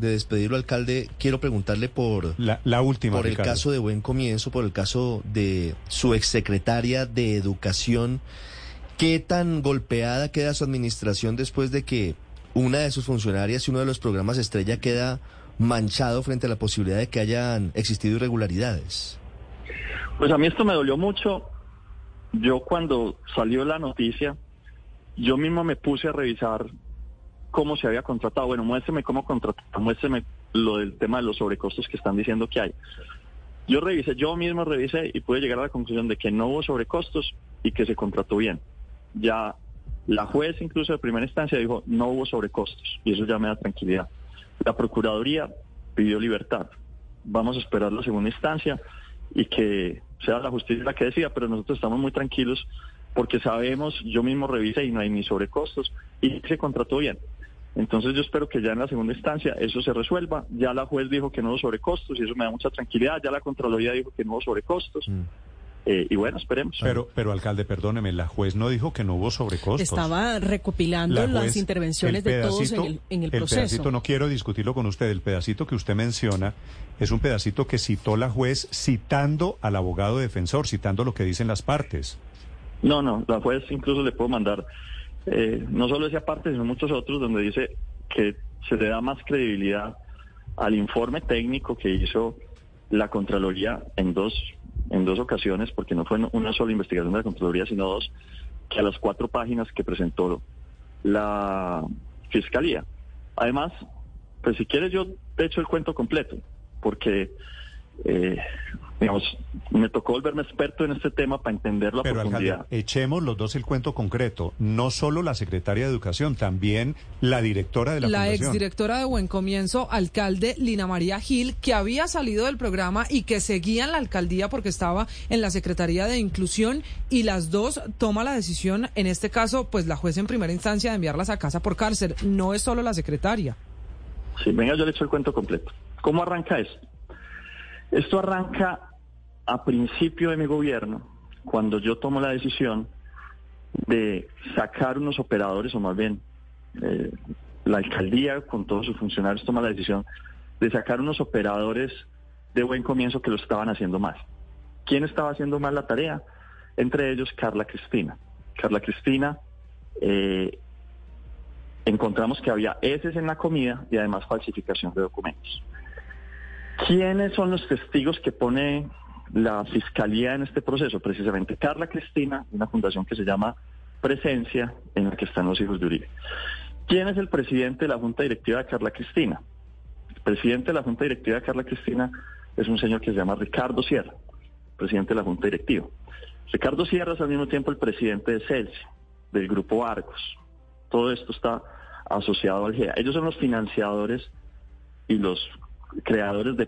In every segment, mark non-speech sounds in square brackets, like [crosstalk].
De despedirlo, alcalde, quiero preguntarle por, La, la última, por el caso de Buen Comienzo, por el caso de su exsecretaria de Educación. ¿Qué tan golpeada queda su administración después de que una de sus funcionarias y uno de los programas estrella queda manchado frente a la posibilidad de que hayan existido irregularidades? Pues a mí esto me dolió mucho. Yo cuando salió la noticia, yo mismo me puse a revisar cómo se había contratado. Bueno, muéstreme cómo contratado, muéstreme lo del tema de los sobrecostos que están diciendo que hay. Yo revisé, yo mismo revisé y pude llegar a la conclusión de que no hubo sobrecostos y que se contrató bien. Ya la juez incluso de primera instancia dijo no hubo sobrecostos y eso ya me da tranquilidad. La Procuraduría pidió libertad. Vamos a esperar la segunda instancia y que sea la justicia la que decida, pero nosotros estamos muy tranquilos porque sabemos, yo mismo revisé y no hay ni sobrecostos y se contrató bien. Entonces yo espero que ya en la segunda instancia eso se resuelva. Ya la juez dijo que no hubo sobrecostos y eso me da mucha tranquilidad. Ya la Contraloría dijo que no hubo sobrecostos. Eh, y bueno, esperemos. Pero, pero alcalde, perdóneme, la juez no dijo que no hubo sobrecostos. Estaba recopilando La las juez, intervenciones el de todos en pedacito- el, en el pedacito, proceso. no quiero discutirlo con usted, el pedacito que usted menciona es un pedacito que citó la juez citando al abogado defensor, citando lo que dicen las partes. No, no, la juez incluso le puedo mandar eh, no solo esa parte, sino muchos otros donde dice que se le da más credibilidad al informe técnico que hizo la Contraloría en dos, en dos ocasiones, porque no fue una sola investigación de la Contraloría, sino dos, que a las cuatro páginas que presentó la Fiscalía. Además, pues si quieres yo te echo el cuento completo, porque eh, digamos, me tocó volverme experto en este tema para entenderlo a Pero profundidad. alcalde, echemos los dos el cuento concreto. No solo la secretaria de Educación, también la directora de la, la fundación. exdirectora de Buen Comienzo, alcalde Lina María Gil, que había salido del programa y que seguía en la alcaldía porque estaba en la Secretaría de Inclusión y las dos toma la decisión, en este caso, pues la juez en primera instancia de enviarlas a casa por cárcel. No es solo la secretaria. Sí, venga, yo le echo el cuento completo. ¿Cómo arranca esto? Esto arranca a principio de mi gobierno, cuando yo tomo la decisión de sacar unos operadores, o más bien eh, la alcaldía con todos sus funcionarios toma la decisión de sacar unos operadores de buen comienzo que lo estaban haciendo mal. ¿Quién estaba haciendo mal la tarea? Entre ellos Carla Cristina. Carla Cristina, eh, encontramos que había heces en la comida y además falsificación de documentos. ¿Quiénes son los testigos que pone la fiscalía en este proceso? Precisamente Carla Cristina, una fundación que se llama Presencia, en la que están los hijos de Uribe. ¿Quién es el presidente de la Junta Directiva de Carla Cristina? El presidente de la Junta Directiva de Carla Cristina es un señor que se llama Ricardo Sierra, presidente de la Junta Directiva. Ricardo Sierra es al mismo tiempo el presidente de Celsi, del grupo Argos. Todo esto está asociado al GEA. Ellos son los financiadores y los creadores de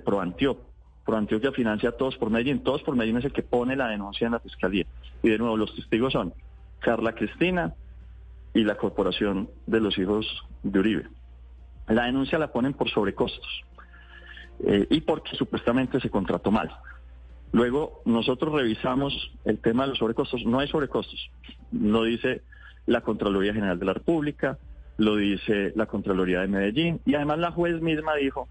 ProAntioquia. ProAntioquia financia todos por Medellín. Todos por Medellín es el que pone la denuncia en la fiscalía. Y de nuevo, los testigos son Carla Cristina y la Corporación de los Hijos de Uribe. La denuncia la ponen por sobrecostos eh, y porque supuestamente se contrató mal. Luego nosotros revisamos el tema de los sobrecostos. No hay sobrecostos. Lo dice la Contraloría General de la República, lo dice la Contraloría de Medellín y además la juez misma dijo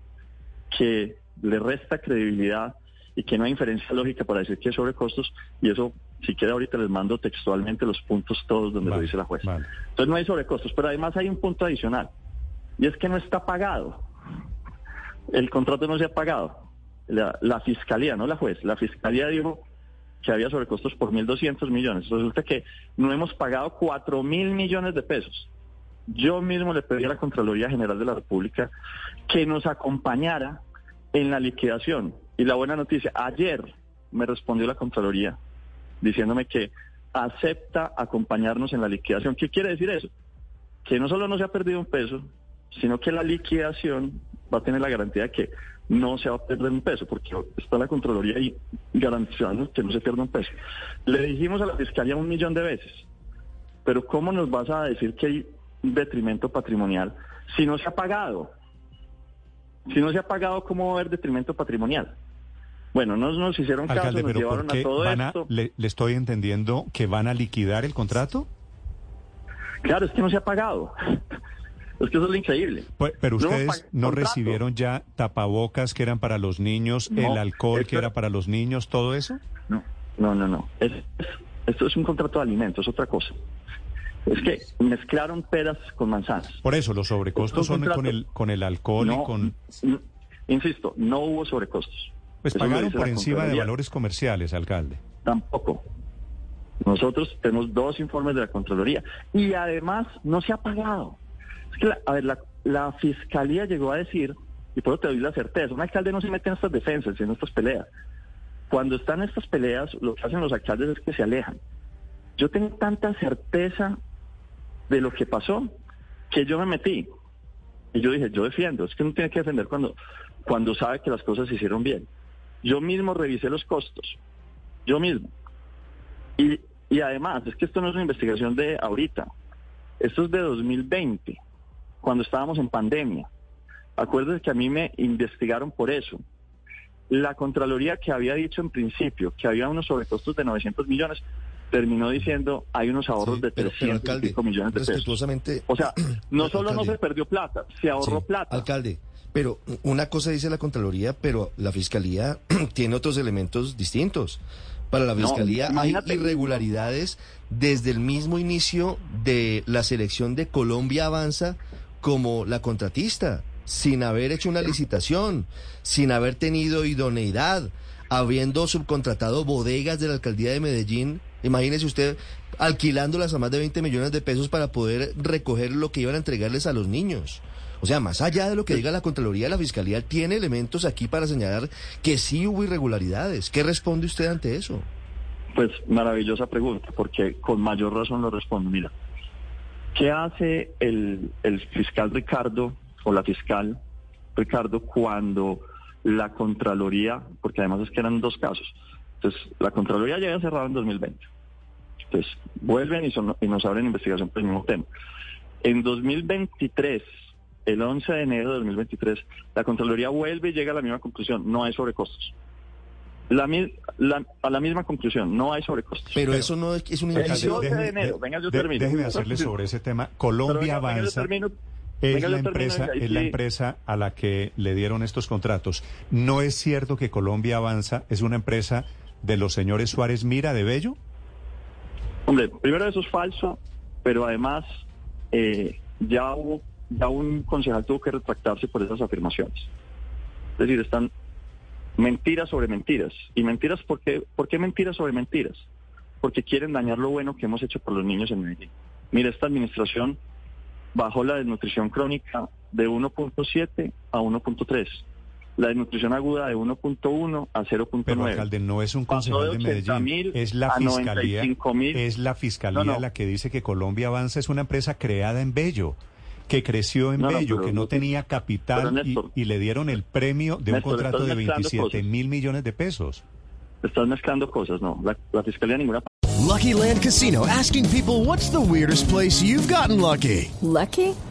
que le resta credibilidad y que no hay inferencia lógica para decir que hay sobrecostos y eso, si quiere ahorita les mando textualmente los puntos todos donde lo dice la juez. vale. Entonces no hay sobrecostos, pero además hay un punto adicional y es que no está pagado. El contrato no se ha pagado. La, la fiscalía, no la juez, la fiscalía dijo que había sobrecostos por 1.200 millones. Resulta que no hemos pagado 4 mil millones de pesos. Yo mismo le pedí a la Contraloría General de la República que nos acompañara en la liquidación. Y la buena noticia, ayer me respondió la Contraloría diciéndome que acepta acompañarnos en la liquidación. ¿Qué quiere decir eso? Que no solo no se ha perdido un peso, sino que la liquidación va a tener la garantía de que no se va a perder un peso, porque está la Contraloría ahí garantizando que no se pierda un peso. Le dijimos a la Fiscalía un millón de veces, pero ¿cómo nos vas a decir que hay detrimento patrimonial si no se ha pagado? Si no se ha pagado, ¿cómo va a haber detrimento patrimonial? Bueno, no nos hicieron caso, Alcalde, nos pero llevaron ¿por a todo van a, esto. le, le estoy entendiendo que van a liquidar el contrato? Claro, es que no se ha pagado. Es que eso es lo increíble. Pues, Pero ustedes no recibieron ya tapabocas que eran para los niños, No, el alcohol que era para los niños, todo eso. No, no, no, no. Es- esto es un contrato de alimentos, otra cosa. Es que mezclaron peras con manzanas. Por eso los sobrecostos son con el con el alcohol no, y con insisto, no hubo sobrecostos. pues Eso pagaron por encima de valores comerciales, alcalde. Tampoco. Nosotros tenemos dos informes de la Contraloría y además no se ha pagado. Es que, la- a ver, la, la Fiscalía llegó a decir, y por eso te doy la certeza, un alcalde no se mete en estas defensas, en estas peleas. Cuando están estas peleas, lo que hacen los alcaldes es que se alejan. Yo tengo tanta certeza de lo que pasó que yo me metí. Y yo dije, yo defiendo. Es que uno tiene que defender cuando, cuando sabe que las cosas se hicieron bien. Yo mismo revisé los costos. Yo mismo. Y, y además, es que esto no es una investigación de ahorita. Esto es de 2020, cuando estábamos en pandemia. Acuérdense que a mí me investigaron por eso. La Contraloría que había dicho en principio que había unos sobrecostos de 900 millones, terminó diciendo hay unos ahorros Sí, de pero, 300 pero, y alcalde, pico millones de pesos. respetuosamente... O sea, [clears throat] no solo no se perdió plata, se ahorró Sí, plata. Alcalde, pero una cosa dice la Contraloría, pero la Fiscalía [clears throat] tiene otros elementos distintos. Para la No, Fiscalía hay irregularidades desde el mismo inicio de la selección de Colombia Avanza como la contratista, sin haber hecho una licitación, sin haber tenido idoneidad, habiendo subcontratado bodegas de la alcaldía de Medellín. Imagínese usted alquilándolas a más de 20 millones de pesos para poder recoger lo que iban a entregarles a los niños. O sea, más allá de lo que diga la Contraloría, la Fiscalía tiene elementos aquí para señalar que sí hubo irregularidades. ¿Qué responde usted ante eso? Pues maravillosa pregunta, porque con mayor razón lo respondo. Mira, ¿qué hace el, el fiscal Ricardo o la fiscal Ricardo cuando la Contraloría, porque además es que eran dos casos, entonces la Contraloría llega cerrada en 2020, entonces vuelven y, son- y nos abren investigación por el mismo tema. En 2023, el 11 de enero de 2023, la Contraloría vuelve y llega a la misma conclusión, no hay sobrecostos. La, mi- la- a la misma conclusión, no hay sobrecostos. Pero, eso no es, es un El indicio... 12 de enero, venga, yo termino. déjeme hacerle sobre ese tema. Colombia venga, venga, yo Avanza es, Venga, la empresa, es la sí. empresa a la que le dieron estos contratos. ¿No es cierto que Colombia Avanza es una empresa de los señores Suárez Mira de Bello? Hombre, primero eso es falso, pero además eh, ya hubo, ya un concejal tuvo que retractarse por esas afirmaciones. Es decir, están mentiras sobre mentiras. ¿Y mentiras por qué? ¿Por qué mentiras sobre mentiras? Porque quieren dañar lo bueno que hemos hecho por los niños en Medellín. Mira, esta administración bajó la desnutrición crónica de 1.7 a 1.3. La desnutrición aguda de 1.1 a 0.9. Pero alcalde, no es un concejal de de 80.000 Medellín, es la a fiscalía, 95.000. es la fiscalía No, no. la que dice que Colombia Avanza es una empresa creada en Bello, que creció en No, no, Bello, pero- que no tenía capital y, le dieron el premio de un contrato de mezclando 27 cosas. mil millones de pesos. Estás mezclando cosas, no. La, la fiscalía ninguna. Lucky Land Casino asking people what's the weirdest place you've gotten lucky? Lucky?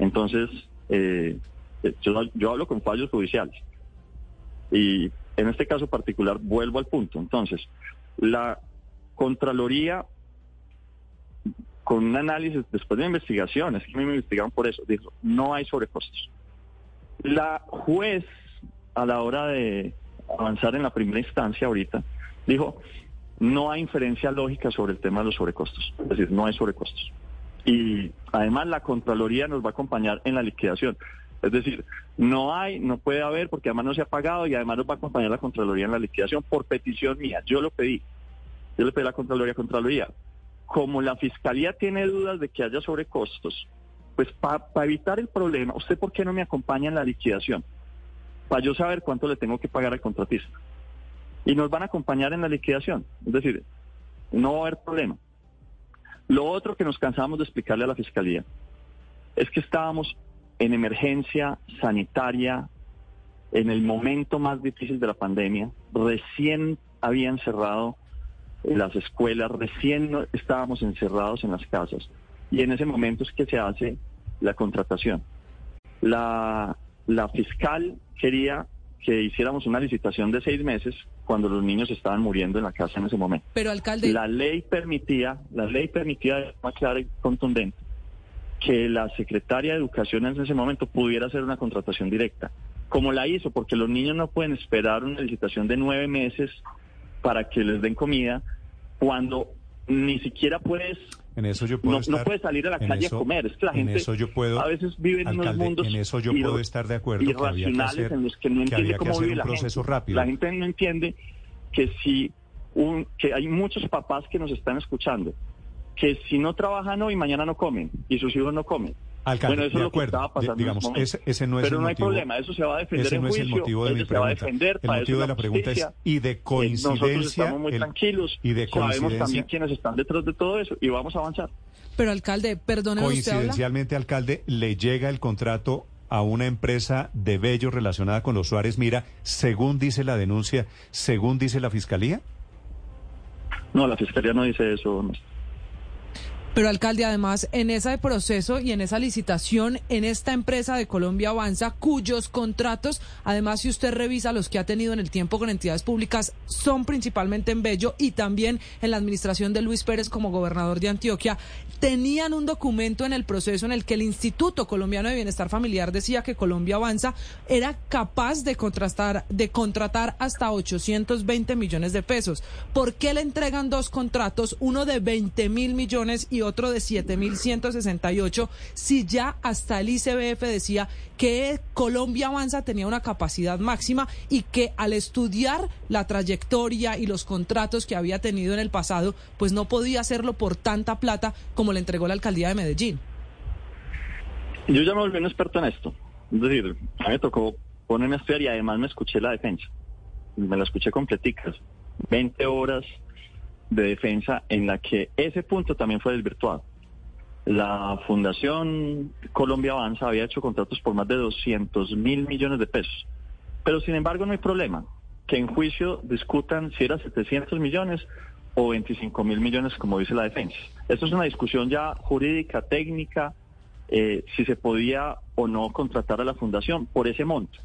Entonces, eh, eh, yo, yo hablo con fallos judiciales. Y en este caso particular, vuelvo al punto. Entonces, la Contraloría, con un análisis después de investigación, es que me investigaron por eso, dijo, no hay sobrecostos. La juez, a la hora de avanzar en la primera instancia ahorita, dijo, no hay inferencia lógica sobre el tema de los sobrecostos. Es decir, no hay sobrecostos. Y además la Contraloría nos va a acompañar en la liquidación. Es decir, no hay, no puede haber, porque además no se ha pagado y además nos va a acompañar la Contraloría en la liquidación por petición mía. Yo lo pedí. Yo le pedí a la Contraloría, Contraloría. Como la Fiscalía tiene dudas de que haya sobrecostos, pues para evitar el problema, ¿usted por qué no me acompaña en la liquidación? Para yo saber cuánto le tengo que pagar al contratista. Y nos van a acompañar en la liquidación. Es decir, no va a haber problema. Lo otro que nos cansamos de explicarle a la Fiscalía es que estábamos en emergencia sanitaria, en el momento más difícil de la pandemia, recién habían cerrado las escuelas, recién estábamos encerrados en las casas y en ese momento es que se hace la contratación. La, la fiscal quería que hiciéramos una licitación de seis meses cuando los niños estaban muriendo en la casa en ese momento. Pero alcalde, La ley permitía, la ley permitía de forma clara y contundente que la secretaria de Educación en ese momento pudiera hacer una contratación directa. Como la hizo, porque los niños no pueden esperar una licitación de nueve meses para que les den comida cuando ni siquiera puedes En eso yo puedo no, estar. no puedes salir a la calle eso- a comer. Es que la en gente eso yo puedo, a veces vive en unos alcalde, mundos en eso yo puedo estar de acuerdo que había que irracionales hacer, en los que no entiende que cómo vive la gente. rápido. La gente no entiende que si un, que hay muchos papás que nos están escuchando que si no trabajan hoy mañana no comen y sus hijos no comen. Alcalde, bueno, eso de es lo que acuerdo. estaba pasando Di- en ese digamos, momento. ese- ese no es Pero el no hay motivo- problema, eso se va a defender Ese en no es el motivo de mi pregunta. defender, El motivo de la pregunta es, y de Eh, Nosotros coincidencia, estamos muy el- tranquilos, y de sabemos también coincidencia, quiénes están detrás de todo eso y vamos a avanzar. pero alcalde, usted habla. coincidencialmente, alcalde, le llega el contrato a una empresa de Bello relacionada con los Suárez Mira, según dice la denuncia, según dice la fiscalía. No, la fiscalía no dice eso. Pero alcalde, además, en ese proceso y en esa licitación, en esta empresa de Colombia Avanza, cuyos contratos, además, si usted revisa los que ha tenido en el tiempo con entidades públicas, son principalmente en Bello y también en la administración de Luis Pérez como gobernador de Antioquia, tenían un documento en el proceso en el que el Instituto Colombiano de Bienestar Familiar decía que Colombia Avanza era capaz de contrastar, de contratar hasta 820 millones de pesos. ¿Por qué le entregan dos contratos, uno de 20 mil millones y otro de 7 mil 168, si ya hasta el ICBF decía que Colombia Avanza tenía una capacidad máxima y que al estudiar la trayectoria y los contratos que había tenido en el pasado, pues no podía hacerlo por tanta plata como le entregó la alcaldía de Medellín? Yo ya me volví un experto en esto. Es decir, a mí me tocó ponerme a estudiar y además me escuché la defensa. Me la escuché completicas. 20 horas de defensa en la que ese punto también fue desvirtuado. La Fundación Colombia Avanza había hecho contratos por más de 200 mil millones de pesos. Pero sin embargo no hay problema. Que en juicio discutan si era 700 millones o 25 mil millones, como dice la defensa. Esto es una discusión ya jurídica, técnica, eh, si se podía o no contratar a la fundación por ese monto.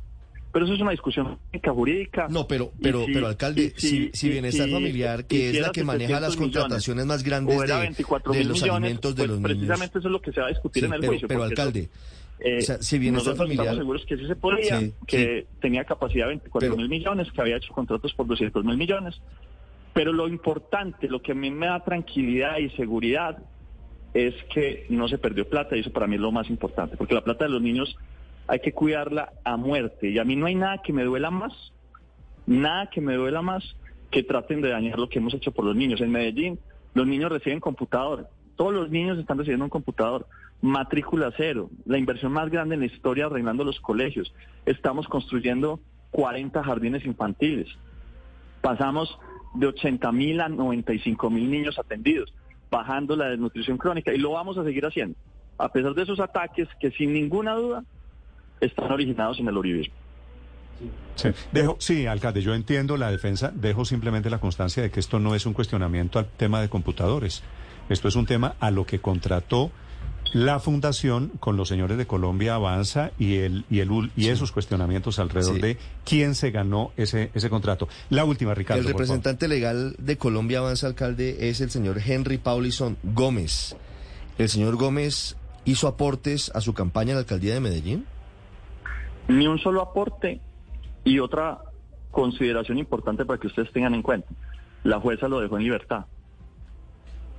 Pero eso es una discusión jurídica. No, pero, pero, si- pero alcalde, si, si y Bienestar si Familiar, que es la que maneja las 700 millones, contrataciones más grandes de, 24 de los millones, alimentos de pues los niños. precisamente eso es lo que se va a discutir Sí, en el pero- juicio. pero, alcalde, eh, o sea, si Bienestar Familiar- estamos seguros que sí se podía, Sí, que tenía capacidad de 24 Pero- mil millones, que había hecho contratos por 200 mil millones. Pero lo importante, lo que a mí me da tranquilidad y seguridad es que no se perdió plata y eso para mí es lo más importante, porque la plata de los niños hay que cuidarla a muerte. Y a mí no hay nada que me duela más, nada que me duela más que traten de dañar lo que hemos hecho por los niños. En Medellín los niños reciben computador, todos los niños están recibiendo un computador, matrícula cero, la inversión más grande en la historia arreglando los colegios, estamos construyendo 40 jardines infantiles, pasamos de 80 mil a 95 mil niños atendidos, bajando la desnutrición crónica. Y lo vamos a seguir haciendo, a pesar de esos ataques que sin ninguna duda están originados en el uribismo. Sí, dejo, sí, alcalde, yo entiendo la defensa, dejo simplemente la constancia de que esto no es un cuestionamiento al tema de computadores. Esto es un tema a lo que contrató la fundación con los señores de Colombia Avanza y el y el ul- y esos cuestionamientos alrededor Sí. de quién se ganó ese ese contrato. La última, Ricardo. el por favor. representante legal de Colombia Avanza Alcalde es el señor Henry Paulison Gómez. ¿El señor Gómez hizo aportes a su campaña en la alcaldía de Medellín? Ni un solo aporte y otra consideración importante para que ustedes tengan en cuenta. La jueza lo dejó en libertad.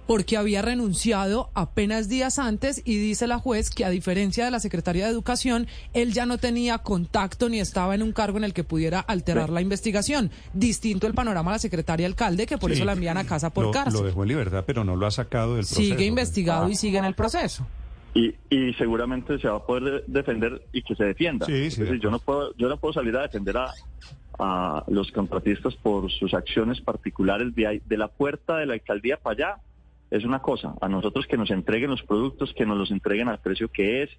porque había renunciado apenas días antes y dice la juez que a diferencia de la secretaria de Educación, él ya no tenía contacto ni estaba en un cargo en el que pudiera alterar la investigación. Distinto el panorama de la secretaria alcalde, que por Sí. eso la envían a casa por lo, cárcel. Lo dejó en libertad, pero no lo ha sacado del proceso. Sigue investigado y sigue en el proceso. Y, y seguramente se va a poder de- defender y que se defienda. Sí, sí, es decir, de yo no puedo, yo no puedo salir a defender a, a los contratistas por sus acciones particulares de, ahí- de la puerta de la alcaldía para allá. Es una cosa, a nosotros que nos entreguen los productos, que nos los entreguen al precio que es,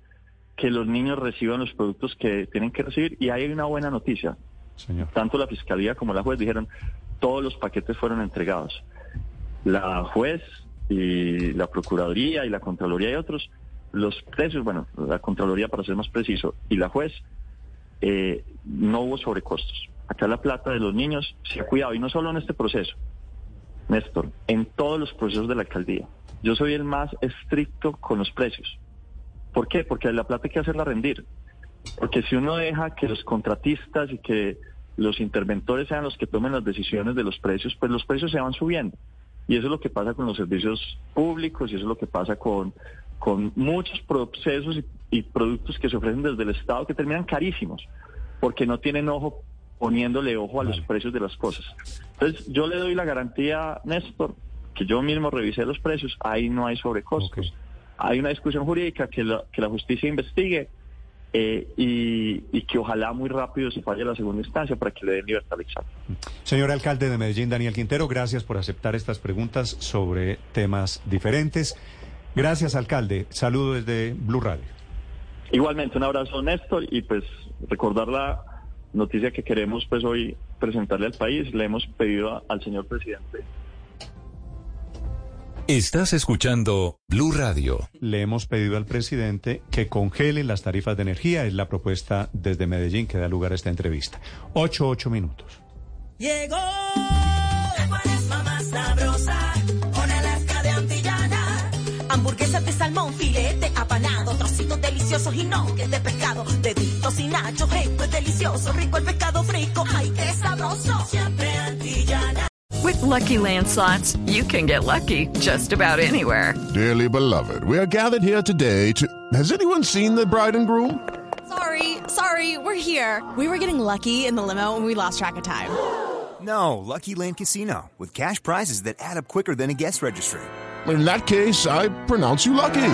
que los niños reciban los productos que tienen que recibir. Y hay una buena noticia. Señor. Tanto la fiscalía como la juez dijeron, todos los paquetes fueron entregados. La juez y la Procuraduría y la Contraloría y otros, los precios, bueno, la Contraloría para ser más preciso, y la juez, eh, no hubo sobrecostos. Acá la plata de los niños se ha cuidado, y no solo en este proceso, Néstor, en todos los procesos de la alcaldía. Yo soy el más estricto con los precios. ¿Por qué? Porque la plata hay que hacerla rendir. Porque si uno deja que los contratistas y que los interventores sean los que tomen las decisiones de los precios, pues los precios se van subiendo. Y eso es lo que pasa con los servicios públicos y eso es lo que pasa con, con muchos procesos y, y productos que se ofrecen desde el Estado que terminan carísimos, porque no tienen ojo poniéndole ojo a los precios de las cosas. Entonces yo le doy la garantía, Néstor, que yo mismo revisé los precios, ahí no hay sobrecostos. Hay una discusión jurídica que la, que la justicia investigue eh, y, y que ojalá muy rápido se falle la segunda instancia para que le den libertad al examen. Señor alcalde de Medellín, Daniel Quintero, gracias por aceptar estas preguntas sobre temas diferentes. Gracias, alcalde. Saludo desde Blue Radio. Igualmente, un abrazo, Néstor, y pues recordar la noticia que queremos pues hoy presentarle al país. Le hemos pedido a- al señor presidente Estás escuchando Blue Radio. Le hemos pedido al presidente que congele las tarifas de energía. Es la propuesta desde Medellín que da lugar a esta entrevista. Ocho, ocho minutos. Llegó filete apanado, trocitos deliciosos y no que de pescado. Deditos y nachos, rico es delicioso, rico el pescado fresco. ¡Ay, qué sabroso! Siempre Antillana. With Lucky Land slots, you can get lucky just about anywhere. Dearly beloved, we are gathered here today to. Has anyone seen the bride and groom? Sorry, sorry, we're here. We were getting lucky in the limo and we lost track of time. [gasps] No, Lucky Land Casino, with cash prizes that add up quicker than a guest registry. In that case, I pronounce you lucky.